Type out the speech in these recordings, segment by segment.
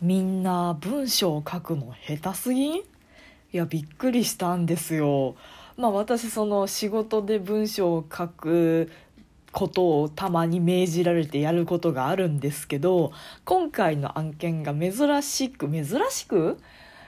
みんな文章を書くの下手すぎん？いやびっくりしたんですよ。まあ私その仕事で文章を書くことをたまに命じられてやることがあるんですけど今回の案件が珍しく珍しく？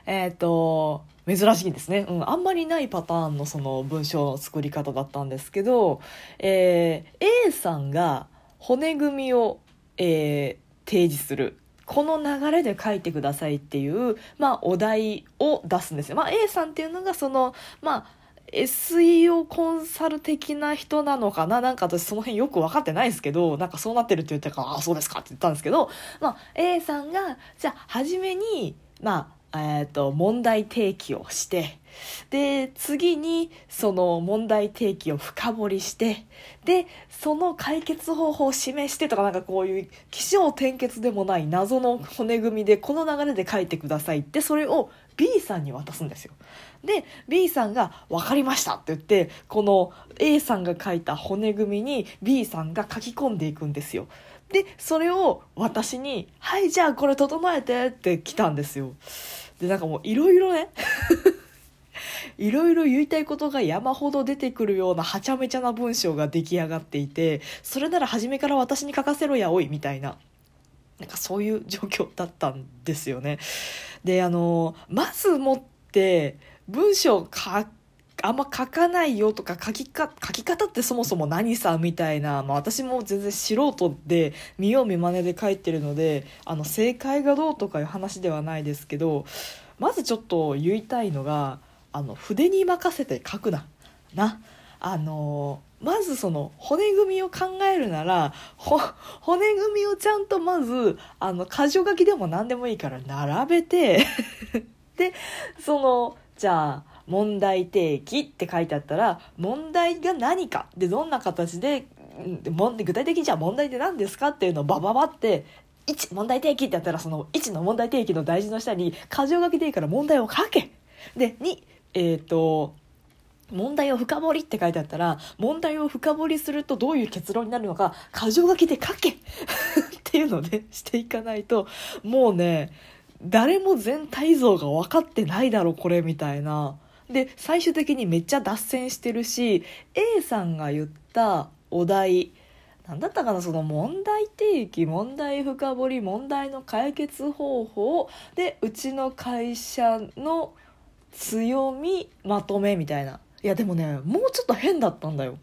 えっ、と珍しいですね、うん、あんまりないパターンのその文章の作り方だったんですけど、えー、A さんが骨組みを、えー、提示する。この流れで書いてくださいっていう、まあ、お題を出すんですよ。まあ、A さんっていうのがその、まあ、SEO コンサル的な人なのかな？なんか私その辺よく分かってないですけど、なんかそうなってるって言ったから、ああ、そうですかって言ったんですけど、まあ、A さんが、じゃあ、初めに、まあ、えっ、ー、と、問題提起をして、で、次にその問題提起を深掘りして、で、その解決方法を示してとかなんかこういう起承転結でもない謎の骨組みでこの流れで書いてくださいってそれを B さんに渡すんですよ。で B さんが「分かりました」って言ってこの A さんが書いた骨組みに B さんが書き込んでいくんですよ。でそれを私に「はいじゃあこれ整えて」って来たんですよ。でなんかもういろいろね いろいろ言いたいことが山ほど出てくるようなはちゃめちゃな文章が出来上がっていてそれなら初めから私に書かせろやおいみたいななんかそういう状況だったんですよね。であのまずもって文章書あんま書かないよとか書きか書き方ってそもそも何さみたいな、まあ、私も全然素人で見よう見まねで書いてるのであの正解がどうとかいう話ではないですけどまずちょっと言いたいのがあの筆に任せて書くな。なあのまずその骨組みを考えるなら骨組みをちゃんとまずあの箇条書きでも何でもいいから並べて でそのじゃあ問題提起って書いてあったら問題が何かでどんな形で具体的にじゃあ問題って何ですかっていうのをバババって1問題提起ってやったらその1の問題提起の大事の下に箇条書きでいいから問題を書けで2えっ、ー、と問題を深掘りって書いてあったら問題を深掘りするとどういう結論になるのか箇条書きで書け っていうのでしていかないともうね誰も全体像が分かってないだろこれみたいな。で最終的にめっちゃ脱線してるし A さんが言ったお題何だったかなその問題提起問題深掘り問題の解決方法でうちの会社の強みまとめみたいな。いやでもねもうちょっと変だったんだよ。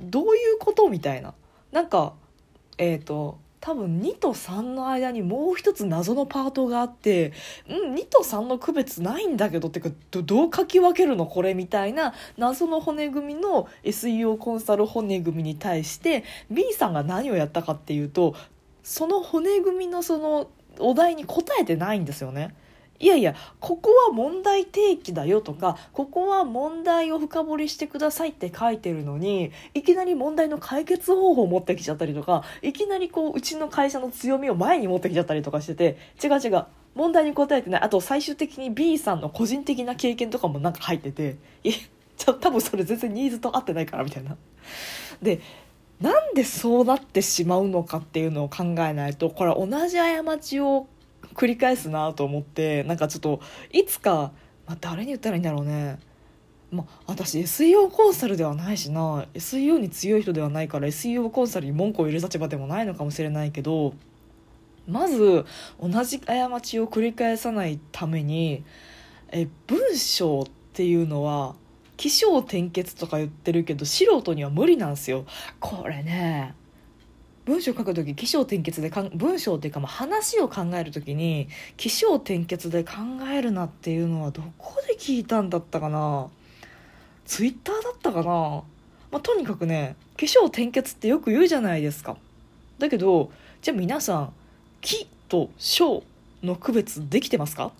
どういうことみたいな。なんかえっ、ー、と多分2と3の間にもう一つ謎のパートがあってうん2と3の区別ないんだけどっていうかどう書き分けるのこれみたいな謎の骨組みの SEO コンサル骨組みに対して B さんが何をやったかっていうとその骨組みのそのお題に答えてないんですよね。いやいやここは問題提起だよとかここは問題を深掘りしてくださいって書いてるのにいきなり問題の解決方法を持ってきちゃったりとかいきなりこううちの会社の強みを前に持ってきちゃったりとかしてて違う違う問題に答えてないあと最終的に B さんの個人的な経験とかもなんか入っててえちょ多分それ全然ニーズと合ってないからみたいな。でなんでそうなってしまうのかっていうのを考えないとこれ同じ過ちを繰り返すなと思ってなんかちょっといつか、まあ、誰に言ったらいいんだろうね。まあ、私 SEO コンサルではないしな。SEO に強い人ではないから SEO コンサルに文句を言う立場でもないのかもしれないけどまず同じ過ちを繰り返さないためにえ文章っていうのは起承転結とか言ってるけど素人には無理なんですよ。これね文章書く時起承転結でかん文章っていうかまあ話を考える時に起承転結で考えるなっていうのはどこで聞いたんだったかな？ツイッターだったかな、まあ、とにかくね起承転結ってよく言うじゃないですか。だけどじゃあ皆さん「起」と「小」の区別できてますか？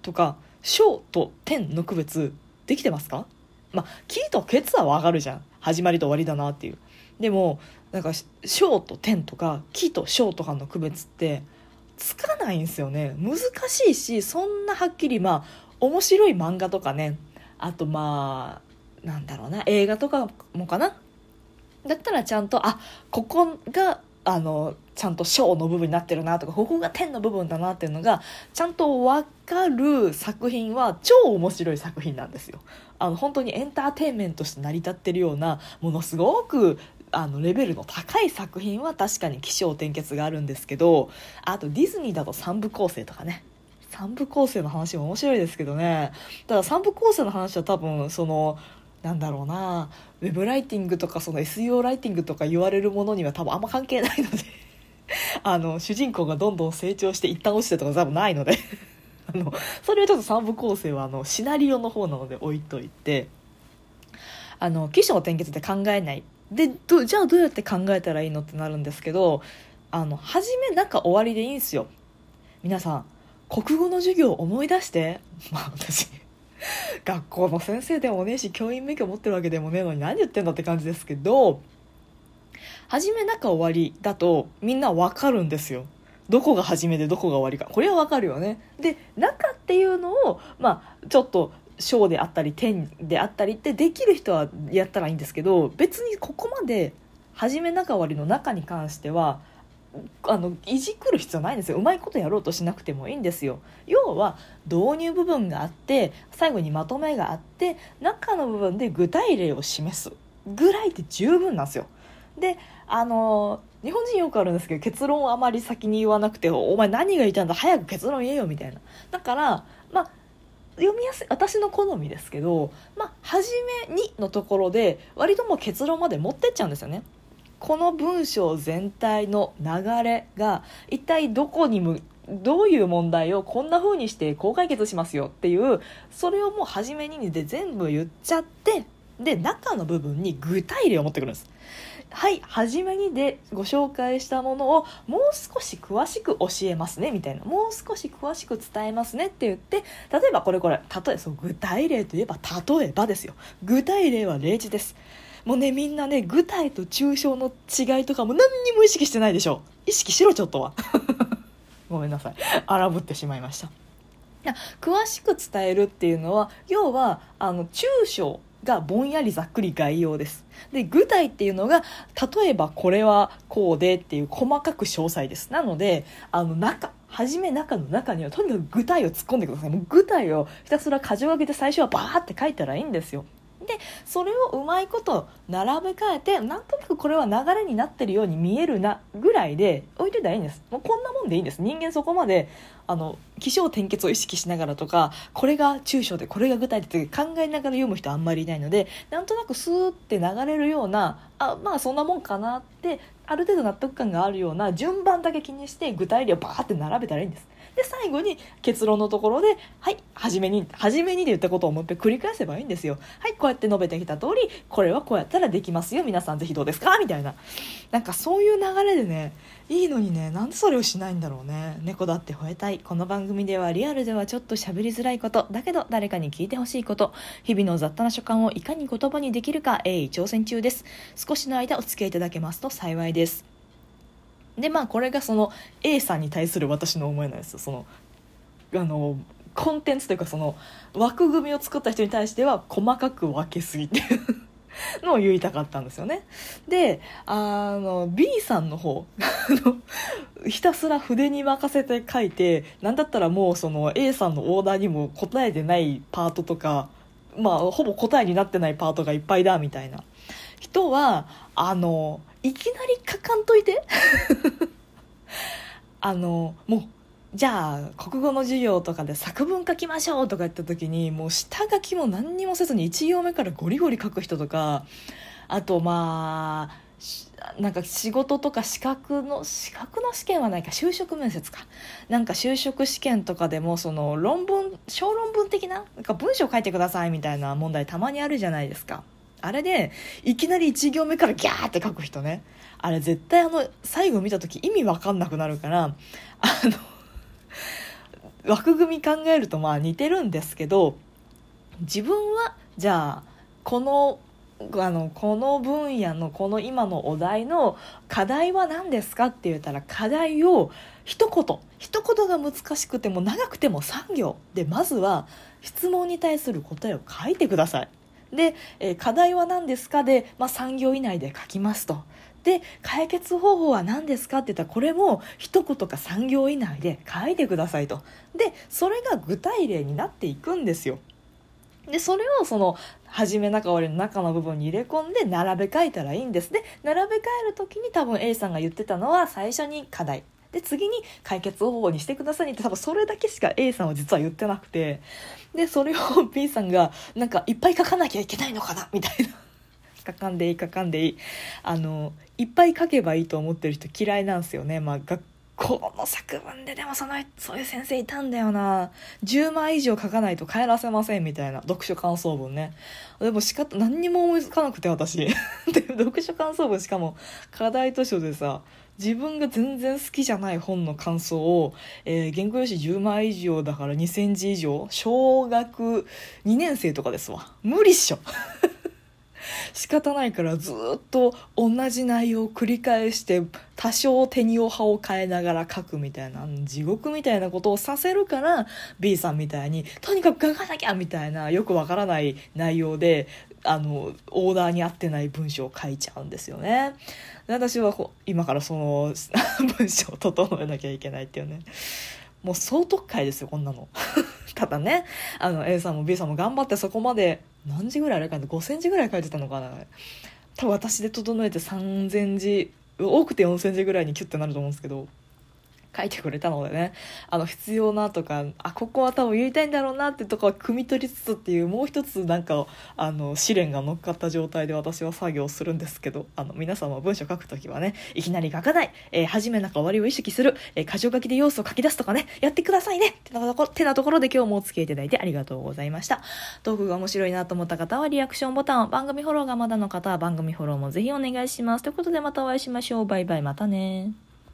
とか「小」と「点」の区別できてますか？まあ「起」と「ケツ」はわかるじゃん。始まりと終わりだなっていう。でもなんか小と点とか木と小とかの区別ってつかないんですよね。難しいしそんなはっきりまあ面白い漫画とかね。あとまあなんだろうな。映画とかもかな。だったらちゃんとあここがあのちゃんと小の部分になってるなとかここが点の部分だなっていうのがちゃんと分かる作品は超面白い作品なんですよ。あの本当にエンターテインメントとして成り立ってるようなものすごくあのレベルの高い作品は確かに起承転結があるんですけどあとディズニーだと3部構成とかね。3部構成の話も面白いですけどね。ただ3部構成の話は多分そのなんだろうなウェブライティングとかその SEO ライティングとか言われるものには多分あんま関係ないので あの主人公がどんどん成長して一旦落ちてとか多分ないので あのそれはちょっと3部構成はあのシナリオの方なので置いといてあの起承転結で考えないでどじゃあどうやって考えたらいいのってなるんですけどあの初めなんか終わりでいいんですよ。皆さん国語の授業を思い出して。まあ私学校の先生でもねえし教員免許持ってるわけでもねえのに何言ってんだって感じですけど初め中終わりだとみんな分かるんですよ。どこが初めでどこが終わりか。これは分かるよね。で中っていうのをまあちょっと小であったり点であったりってできる人はやったらいいんですけど別にここまで初め中終わりの中に関してはあのいじくる必要ないんですよ。うまいことやろうとしなくてもいいんですよ。要は導入部分があって最後にまとめがあって中の部分で具体例を示すぐらいで十分なんですよ。であの日本人よくあるんですけど結論をあまり先に言わなくてお前何が言いたいんだ早く結論言えよみたいな。だからまあ読みやすい私の好みですけどまあ初めにのところで割ともう結論まで持ってっちゃうんですよねこの文章全体の流れが一体どこにむどういう問題をこんな風にしてこう解決しますよっていうそれをもう初めにで全部言っちゃってで中の部分に具体例を持ってくるんです。はい初めにでご紹介したものをもう少し詳しく教えますねみたいな。もう少し詳しく伝えますねって言って例えばこれこれ例えそう具体例といえば例えばですよ。具体例は例示です。もうねみんなね具体と抽象の違いとかも何にも意識してないでしょ。意識しろちょっとは。ごめんなさい。荒ぶってしまいました。詳しく伝えるっていうのは要はあの抽象。がぼんやりざっくり概要です。で具体っていうのが例えばこれはこうでっていう細かく詳細です。なのであの中初め中の中にはとにかく具体を突っ込んでください。もう具体をひたすら箇条書きで最初はバーって書いたらいいんですよ。でそれをうまいこと並べ替えてなんとなくこれは流れになってるように見えるなぐらいで置いといたらいいんです。もうこんなもんでいいんです。人間そこまであの起承転結を意識しながらとかこれが抽象でこれが具体的で考えながら読む人あんまりいないのでなんとなくスーって流れるようなあまあそんなもんかなってある程度納得感があるような順番だけ気にして具体例をバーって並べたらいいんです。で最後に結論のところで「はい初めに初めに」で言ったことをもう一回繰り返せばいいんですよ。はいこうやって述べてきた通りこれはこうやったらできますよ。皆さんぜひどうですか？みたいな。なんかそういう流れでねいいのにねなんでそれをしないんだろうね。猫だって吠えたい。この番組ではリアルではちょっと喋りづらいこと。だけど誰かに聞いてほしいこと。日々の雑多な所感をいかに言葉にできるか鋭意挑戦中です。少しの間お付き合いいただけますと幸いです。でまあこれがその A さんに対する私の思いなんですよそのあのコンテンツというかその枠組みを作った人に対しては細かく分けすぎていうのを言いたかったんですよね。であの B さんの方ひたすら筆に任せて書いてなんだったらもうその A さんのオーダーにも答えてないパートとかまあほぼ答えになってないパートがいっぱいだみたいな人はあのいきなり書かんといて。あのもうじゃあ国語の授業とかで作文書きましょうとか言った時にもう下書きも何にもせずに1行目からゴリゴリ書く人とかあとまあなんか仕事とか資格の資格の試験はないか就職面接か。なんか就職試験とかでもその論文小論文的ななんか文章書いてくださいみたいな問題たまにあるじゃないですか。あれでいきなり1行目からギャーって書く人ねあれ絶対あの最後見た時意味わかんなくなるからあの枠組み考えるとまあ似てるんですけど自分はじゃあこのあのこの分野のこの今のお題の課題は何ですかって言ったら課題を一言一言が難しくても長くても3行でまずは質問に対する答えを書いてください。で、え、課題は何ですかで、まあ、3行以内で書きますと。で解決方法は何ですかって言ったらこれも一言か3行以内で書いてくださいと。でそれが具体例になっていくんですよ。でそれをその初め中終わりの中の部分に入れ込んで並べ替えたらいいんです。で並べ替える時に多分 A さんが言ってたのは最初に課題。で次に解決方法にしてくださいって多分それだけしか A さんは実は言ってなくて。でそれを B さんがなんかいっぱい書かなきゃいけないのかなみたいな。書かんでいい書かんでいい。あのいっぱい書けばいいと思ってる人嫌いなんですよね。まあ学校の作文ででもそのそういう先生いたんだよな。10枚以上書かないと帰らせませんみたいな。読書感想文ね。でもしか何にも思いつかなくて私。で読書感想文しかも課題図書でさ自分が全然好きじゃない本の感想を、えー、原稿用紙10枚以上だから2センチ以上小学2年生とかですわ。無理っしょ。仕方ないからずっと同じ内容を繰り返して多少手にお葉を変えながら書くみたいな地獄みたいなことをさせるから B さんみたいにとにかく書かなきゃみたいなよくわからない内容であのオーダーに合ってない文章を書いちゃうんですよね。で私は今からその 文章を整えなきゃいけないっていうねもう総特会ですよこんなの。ただねあの A さんも B さんも頑張ってそこまで何時ぐらいあれかな5センチぐらい書いてたのかな多分私で整えて3000字多くて4000字ぐらいにキュッてなると思うんですけど書いてくれたのでね。あの必要なとかあここは多分言いたいんだろうなってとこは汲み取りつつっていうもう一つなんかあの試練が乗っかった状態で私は作業するんですけどあの皆さんも文章書くときはねいきなり書かない、えー、初めなんか終わりを意識する、えー、箇条書きで要素を書き出すとかねやってくださいね。ってなところてなところで今日もお付き合いいただいてありがとうございました。トークが面白いなと思った方はリアクションボタン。番組フォローがまだの方は番組フォローもぜひお願いします。ということでまたお会いしましょう。バイバイ。またね